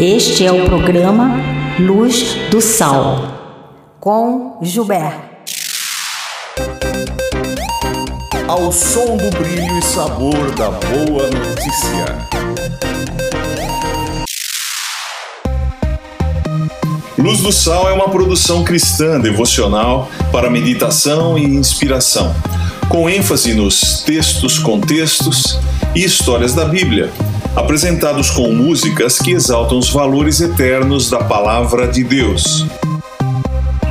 Este é o programa Luz do Sal com Gilberto. Ao som do brilho e sabor da boa notícia. Luz do Sal é uma produção cristã devocional para meditação e inspiração, com ênfase nos textos, contextos e histórias da Bíblia, apresentados com músicas que exaltam os valores eternos da Palavra de Deus.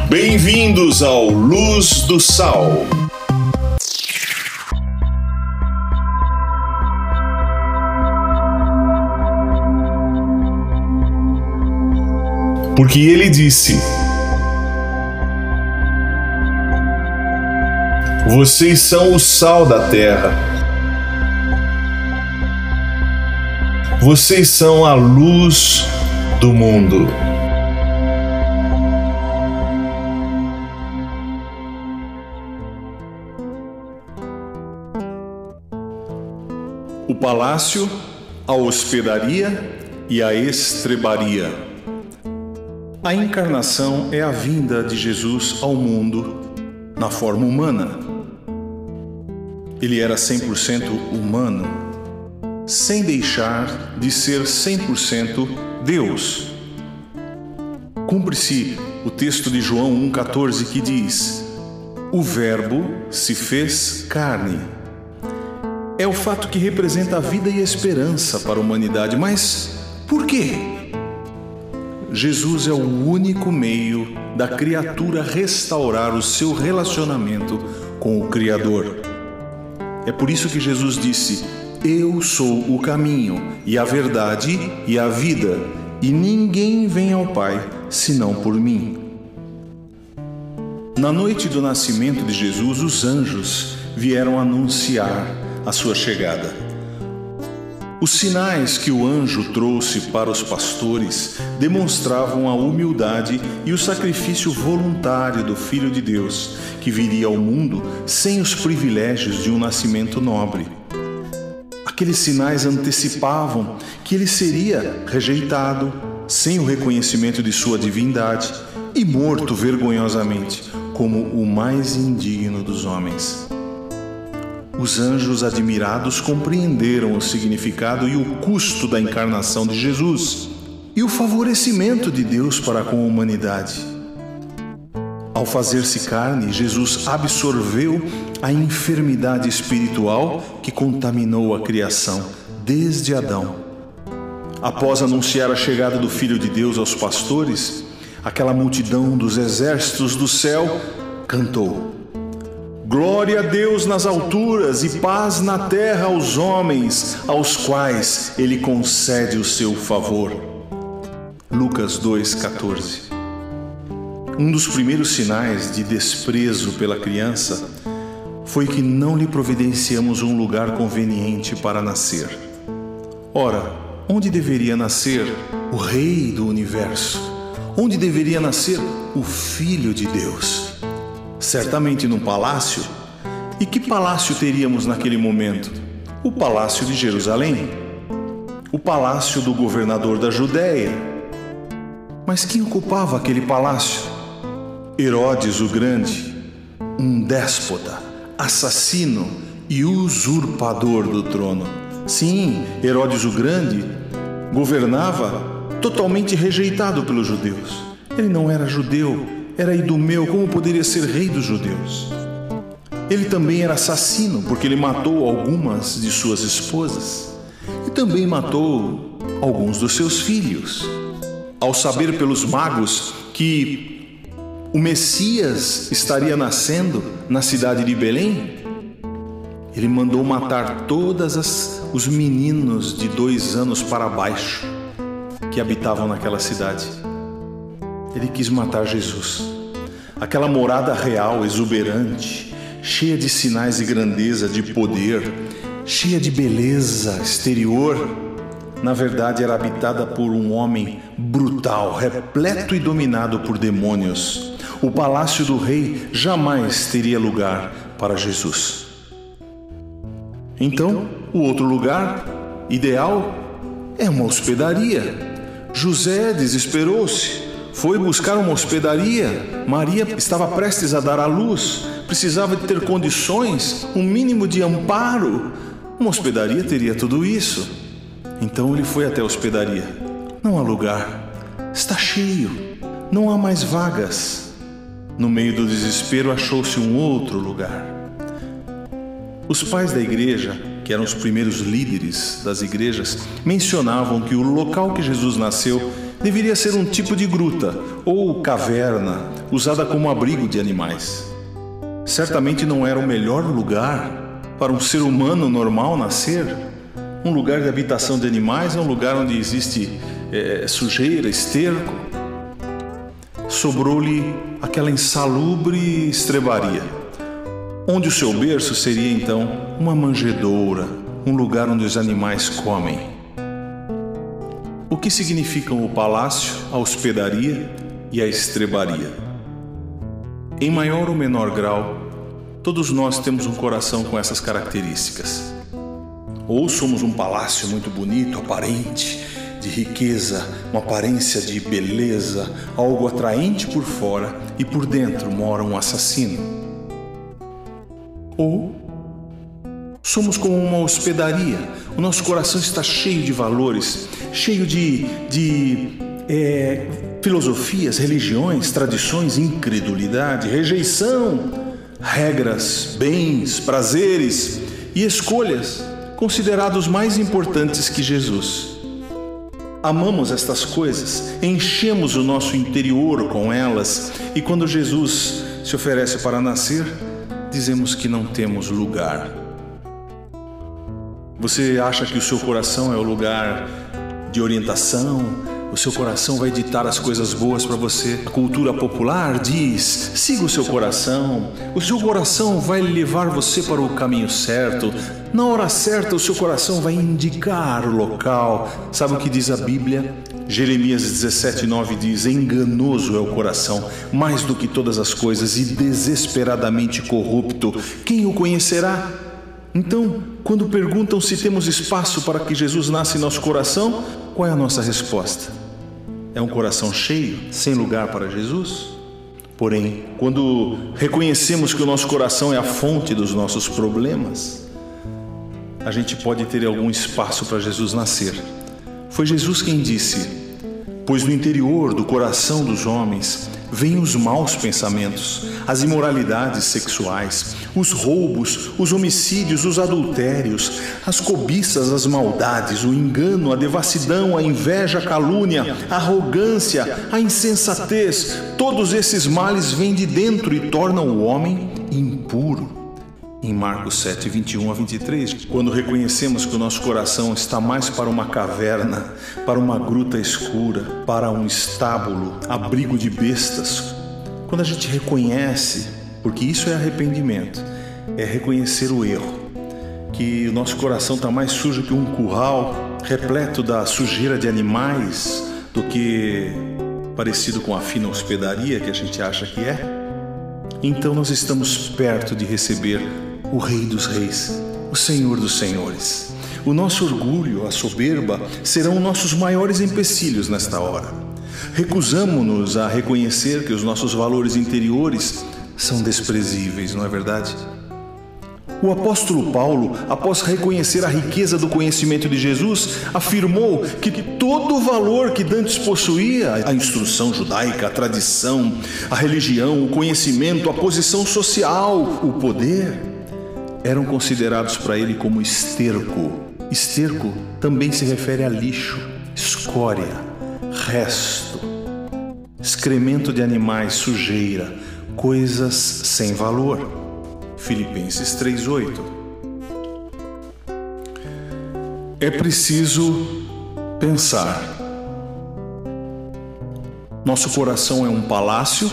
Bem-vindos ao Luz do Sal. Porque ele disse: Vocês são o sal da terra. Vocês são a luz do mundo. O palácio, a hospedaria e a estrebaria. A encarnação é a vinda de Jesus ao mundo na forma humana. Ele era 100% humano sem deixar de ser 100% Deus. Cumpre-se o texto de João 1,14 que diz: O Verbo se fez carne. É o fato que representa a vida e a esperança para a humanidade, mas por quê? Jesus é o único meio da criatura restaurar o seu relacionamento com o Criador. É por isso que Jesus disse: eu sou o caminho, e a verdade e a vida, e ninguém vem ao Pai senão por mim. Na noite do nascimento de Jesus, os anjos vieram anunciar a sua chegada. Os sinais que o anjo trouxe para os pastores demonstravam a humildade e o sacrifício voluntário do Filho de Deus, que viria ao mundo sem os privilégios de um nascimento nobre. Aqueles sinais antecipavam que ele seria rejeitado, sem o reconhecimento de sua divindade e morto vergonhosamente, como o mais indigno dos homens. Os anjos admirados compreenderam o significado e o custo da encarnação de Jesus e o favorecimento de Deus para com a humanidade. Ao fazer-se carne, Jesus absorveu a enfermidade espiritual que contaminou a criação desde Adão. Após anunciar a chegada do Filho de Deus aos pastores, aquela multidão dos exércitos do céu cantou: Glória a Deus nas alturas e paz na terra aos homens, aos quais Ele concede o seu favor. Lucas 2,14 um dos primeiros sinais de desprezo pela criança foi que não lhe providenciamos um lugar conveniente para nascer. Ora, onde deveria nascer o Rei do universo? Onde deveria nascer o Filho de Deus? Certamente num palácio. E que palácio teríamos naquele momento? O palácio de Jerusalém. O palácio do governador da Judéia. Mas quem ocupava aquele palácio? Herodes o Grande, um déspota, assassino e usurpador do trono. Sim, Herodes o Grande governava totalmente rejeitado pelos judeus. Ele não era judeu, era idumeu, como poderia ser rei dos judeus? Ele também era assassino, porque ele matou algumas de suas esposas e também matou alguns dos seus filhos. Ao saber pelos magos que o Messias estaria nascendo na cidade de Belém, ele mandou matar todos os meninos de dois anos para baixo que habitavam naquela cidade. Ele quis matar Jesus. Aquela morada real, exuberante, cheia de sinais de grandeza, de poder, cheia de beleza exterior, na verdade era habitada por um homem brutal, repleto e dominado por demônios o palácio do rei jamais teria lugar para Jesus. Então, o outro lugar ideal é uma hospedaria. José desesperou-se, foi buscar uma hospedaria. Maria estava prestes a dar à luz, precisava de ter condições, um mínimo de amparo. Uma hospedaria teria tudo isso. Então ele foi até a hospedaria. Não há lugar. Está cheio. Não há mais vagas. No meio do desespero achou-se um outro lugar. Os pais da igreja que eram os primeiros líderes das igrejas, mencionavam que o local que Jesus nasceu deveria ser um tipo de gruta ou caverna usada como abrigo de animais. Certamente não era o melhor lugar para um ser humano normal nascer. Um lugar de habitação de animais é um lugar onde existe é, sujeira, esterco. Sobrou-lhe aquela insalubre estrebaria onde o seu berço seria então uma manjedoura, um lugar onde os animais comem. O que significam o palácio, a hospedaria e a estrebaria? Em maior ou menor grau, todos nós temos um coração com essas características. Ou somos um palácio muito bonito, aparente, de riqueza, uma aparência de beleza, algo atraente por fora e por dentro mora um assassino. Ou somos como uma hospedaria, o nosso coração está cheio de valores, cheio de, de é, filosofias, religiões, tradições, incredulidade, rejeição, regras, bens, prazeres e escolhas considerados mais importantes que Jesus. Amamos estas coisas, enchemos o nosso interior com elas e quando Jesus se oferece para nascer, dizemos que não temos lugar. Você acha que o seu coração é o lugar de orientação? O seu coração vai ditar as coisas boas para você. A cultura popular diz: siga o seu coração. O seu coração vai levar você para o caminho certo. Na hora certa, o seu coração vai indicar o local. Sabe o que diz a Bíblia? Jeremias 17:9 diz: Enganoso é o coração, mais do que todas as coisas, e desesperadamente corrupto. Quem o conhecerá? Então, quando perguntam se temos espaço para que Jesus nasça em nosso coração, qual é a nossa resposta? É um coração cheio, sem lugar para Jesus? Porém, quando reconhecemos que o nosso coração é a fonte dos nossos problemas, a gente pode ter algum espaço para Jesus nascer foi Jesus quem disse: Pois no interior do coração dos homens vêm os maus pensamentos, as imoralidades sexuais, os roubos, os homicídios, os adultérios, as cobiças, as maldades, o engano, a devassidão, a inveja, a calúnia, a arrogância, a insensatez. Todos esses males vêm de dentro e tornam o homem impuro em Marcos 7, 21 a 23, quando reconhecemos que o nosso coração está mais para uma caverna, para uma gruta escura, para um estábulo, abrigo de bestas, quando a gente reconhece, porque isso é arrependimento, é reconhecer o erro, que o nosso coração está mais sujo que um curral, repleto da sujeira de animais, do que parecido com a fina hospedaria que a gente acha que é, então nós estamos perto de receber o Rei dos Reis, o Senhor dos Senhores. O nosso orgulho, a soberba, serão nossos maiores empecilhos nesta hora. Recusamo-nos a reconhecer que os nossos valores interiores são desprezíveis, não é verdade? O apóstolo Paulo, após reconhecer a riqueza do conhecimento de Jesus, afirmou que todo o valor que Dantes possuía, a instrução judaica, a tradição, a religião, o conhecimento, a posição social, o poder, eram considerados para ele como esterco. Esterco também se refere a lixo, escória, resto, excremento de animais, sujeira, coisas sem valor. Filipenses 3:8. É preciso pensar. Nosso coração é um palácio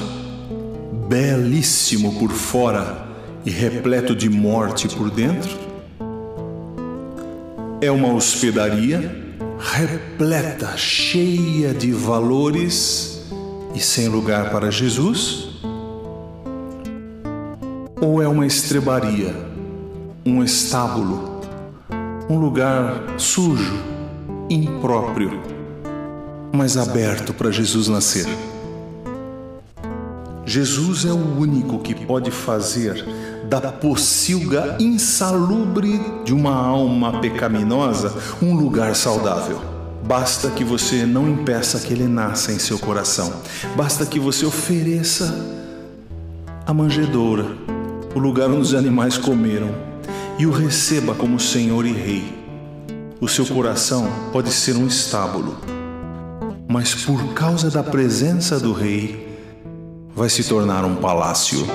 belíssimo por fora e repleto de morte por dentro? É uma hospedaria repleta, cheia de valores e sem lugar para Jesus? Ou é uma estrebaria, um estábulo, um lugar sujo, impróprio, mas aberto para Jesus nascer. Jesus é o único que pode fazer da pocilga insalubre de uma alma pecaminosa um lugar saudável. Basta que você não impeça que ele nasça em seu coração. Basta que você ofereça a manjedoura, o lugar onde os animais comeram, e o receba como Senhor e Rei. O seu coração pode ser um estábulo, mas por causa da presença do Rei, vai se tornar um palácio.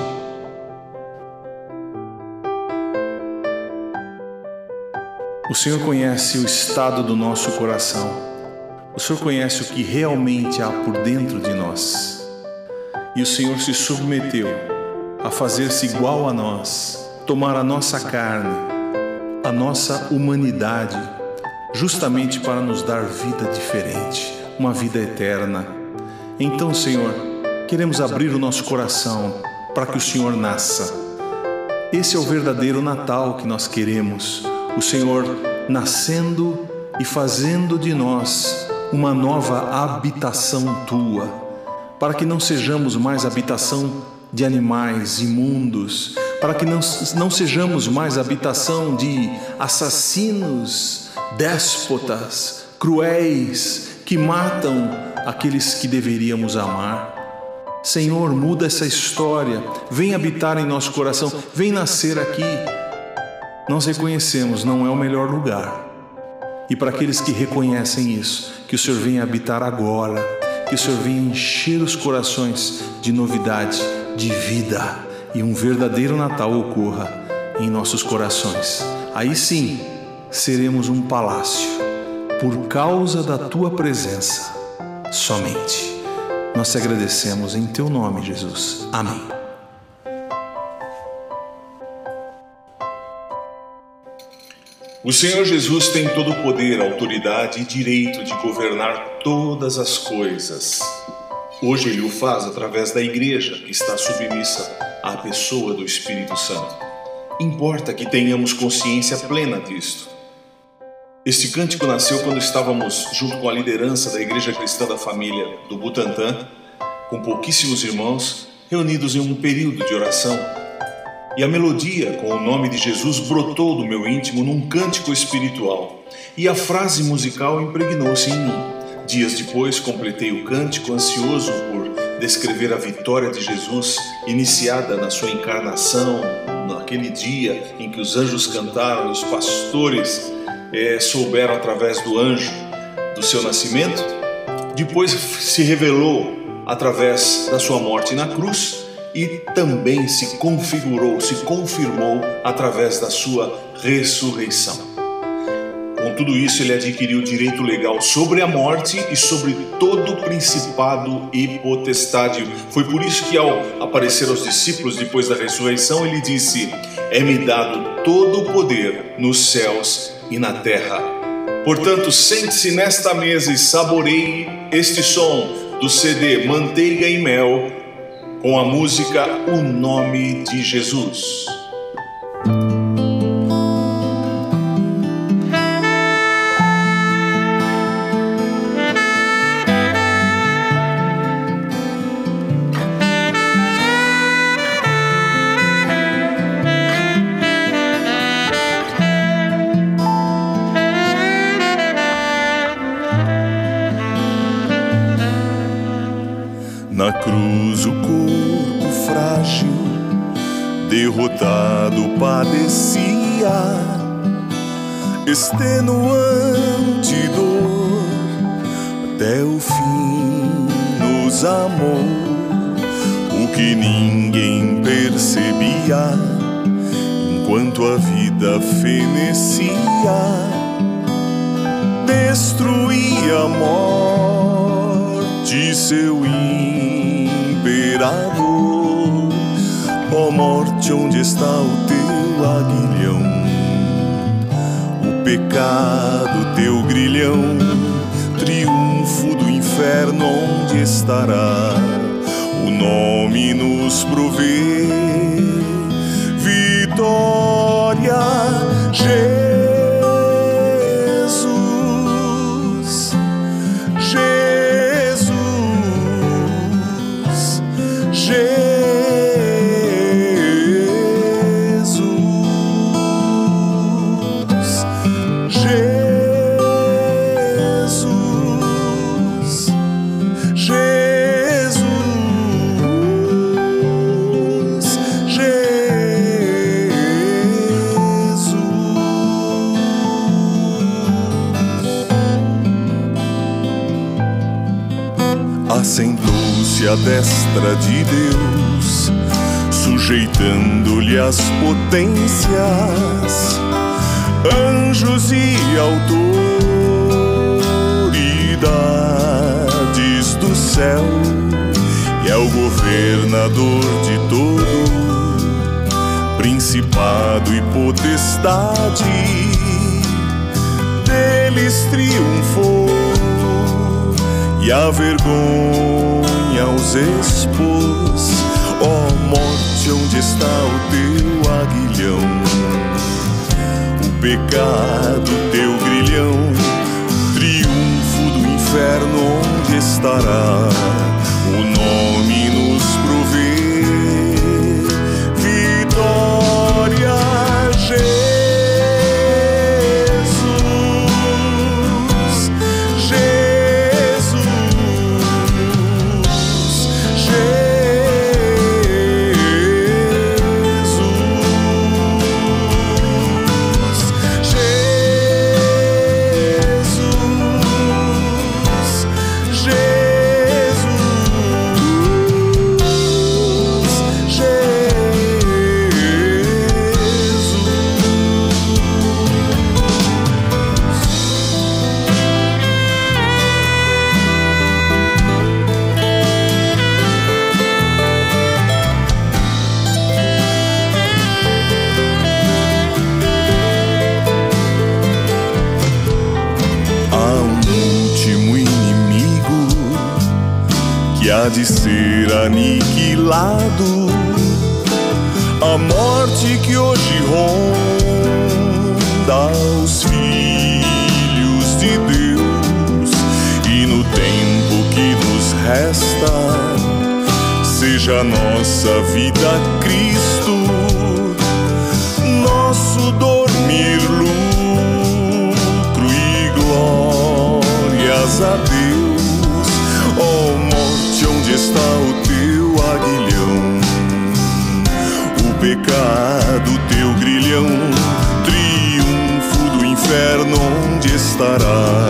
O Senhor conhece o estado do nosso coração. O Senhor conhece o que realmente há por dentro de nós. E o Senhor se submeteu a fazer-se igual a nós, tomar a nossa carne, a nossa humanidade, justamente para nos dar vida diferente, uma vida eterna. Então, Senhor, queremos abrir o nosso coração para que o Senhor nasça. Esse é o verdadeiro Natal que nós queremos. O Senhor nascendo e fazendo de nós uma nova habitação tua, para que não sejamos mais habitação de animais imundos, para que não, não sejamos mais habitação de assassinos, déspotas, cruéis, que matam aqueles que deveríamos amar. Senhor, muda essa história, vem habitar em nosso coração, vem nascer aqui. Nós reconhecemos, não é o melhor lugar. E para aqueles que reconhecem isso, que o Senhor venha habitar agora, que o Senhor venha encher os corações de novidade, de vida e um verdadeiro Natal ocorra em nossos corações. Aí sim, seremos um palácio por causa da tua presença somente. Nós te agradecemos em teu nome, Jesus. Amém. O Senhor Jesus tem todo o poder, autoridade e direito de governar todas as coisas. Hoje ele o faz através da igreja, que está submissa à pessoa do Espírito Santo. Importa que tenhamos consciência plena disto. Este cântico nasceu quando estávamos junto com a liderança da Igreja Cristã da Família do Butantã, com pouquíssimos irmãos, reunidos em um período de oração. E a melodia com o nome de Jesus brotou do meu íntimo num cântico espiritual, e a frase musical impregnou-se em mim. Dias depois, completei o cântico ansioso por descrever a vitória de Jesus iniciada na sua encarnação, naquele dia em que os anjos cantaram, os pastores é, souberam através do anjo do seu nascimento, depois se revelou através da sua morte na cruz e também se configurou, se confirmou através da sua ressurreição. Com tudo isso, ele adquiriu direito legal sobre a morte e sobre todo principado e potestade. Foi por isso que, ao aparecer aos discípulos depois da ressurreição, ele disse: É-me dado todo o poder nos céus e na terra. Portanto, sente-se nesta mesa e saboreie este som do CD Manteiga e Mel com a música O Nome de Jesus. Na cruz o corpo frágil, derrotado padecia, extenuante dor, até o fim nos amou, o que ninguém percebia, enquanto a vida fenecia, destruía a morte seu imperador. Ó oh morte, onde está o teu aguilhão? O pecado, teu grilhão, triunfo do inferno, onde estará? O nome nos provê vitória, Jesus. À destra de Deus, sujeitando-lhe as potências, anjos e autoridades do céu, e é o governador de todo, principado e potestade, deles triunfou e a vergonha os expôs. Ó oh, morte, onde está o teu aguilhão? O pecado, teu grilhão, triunfo do inferno, onde estará? O nome nos de ser aniquilado. A morte que hoje ronda os filhos de Deus, e no tempo que nos resta, seja nossa vida Cristo, nosso dormir, lucro e glórias a Deus está o teu aguilhão? O pecado, teu grilhão, triunfo do inferno, onde estará?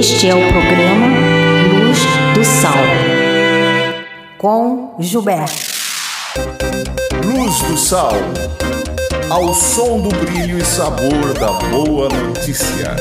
Este é o programa Luz do Sal, com Gilberto. Luz do Sal, ao som do brilho e sabor da boa notícia.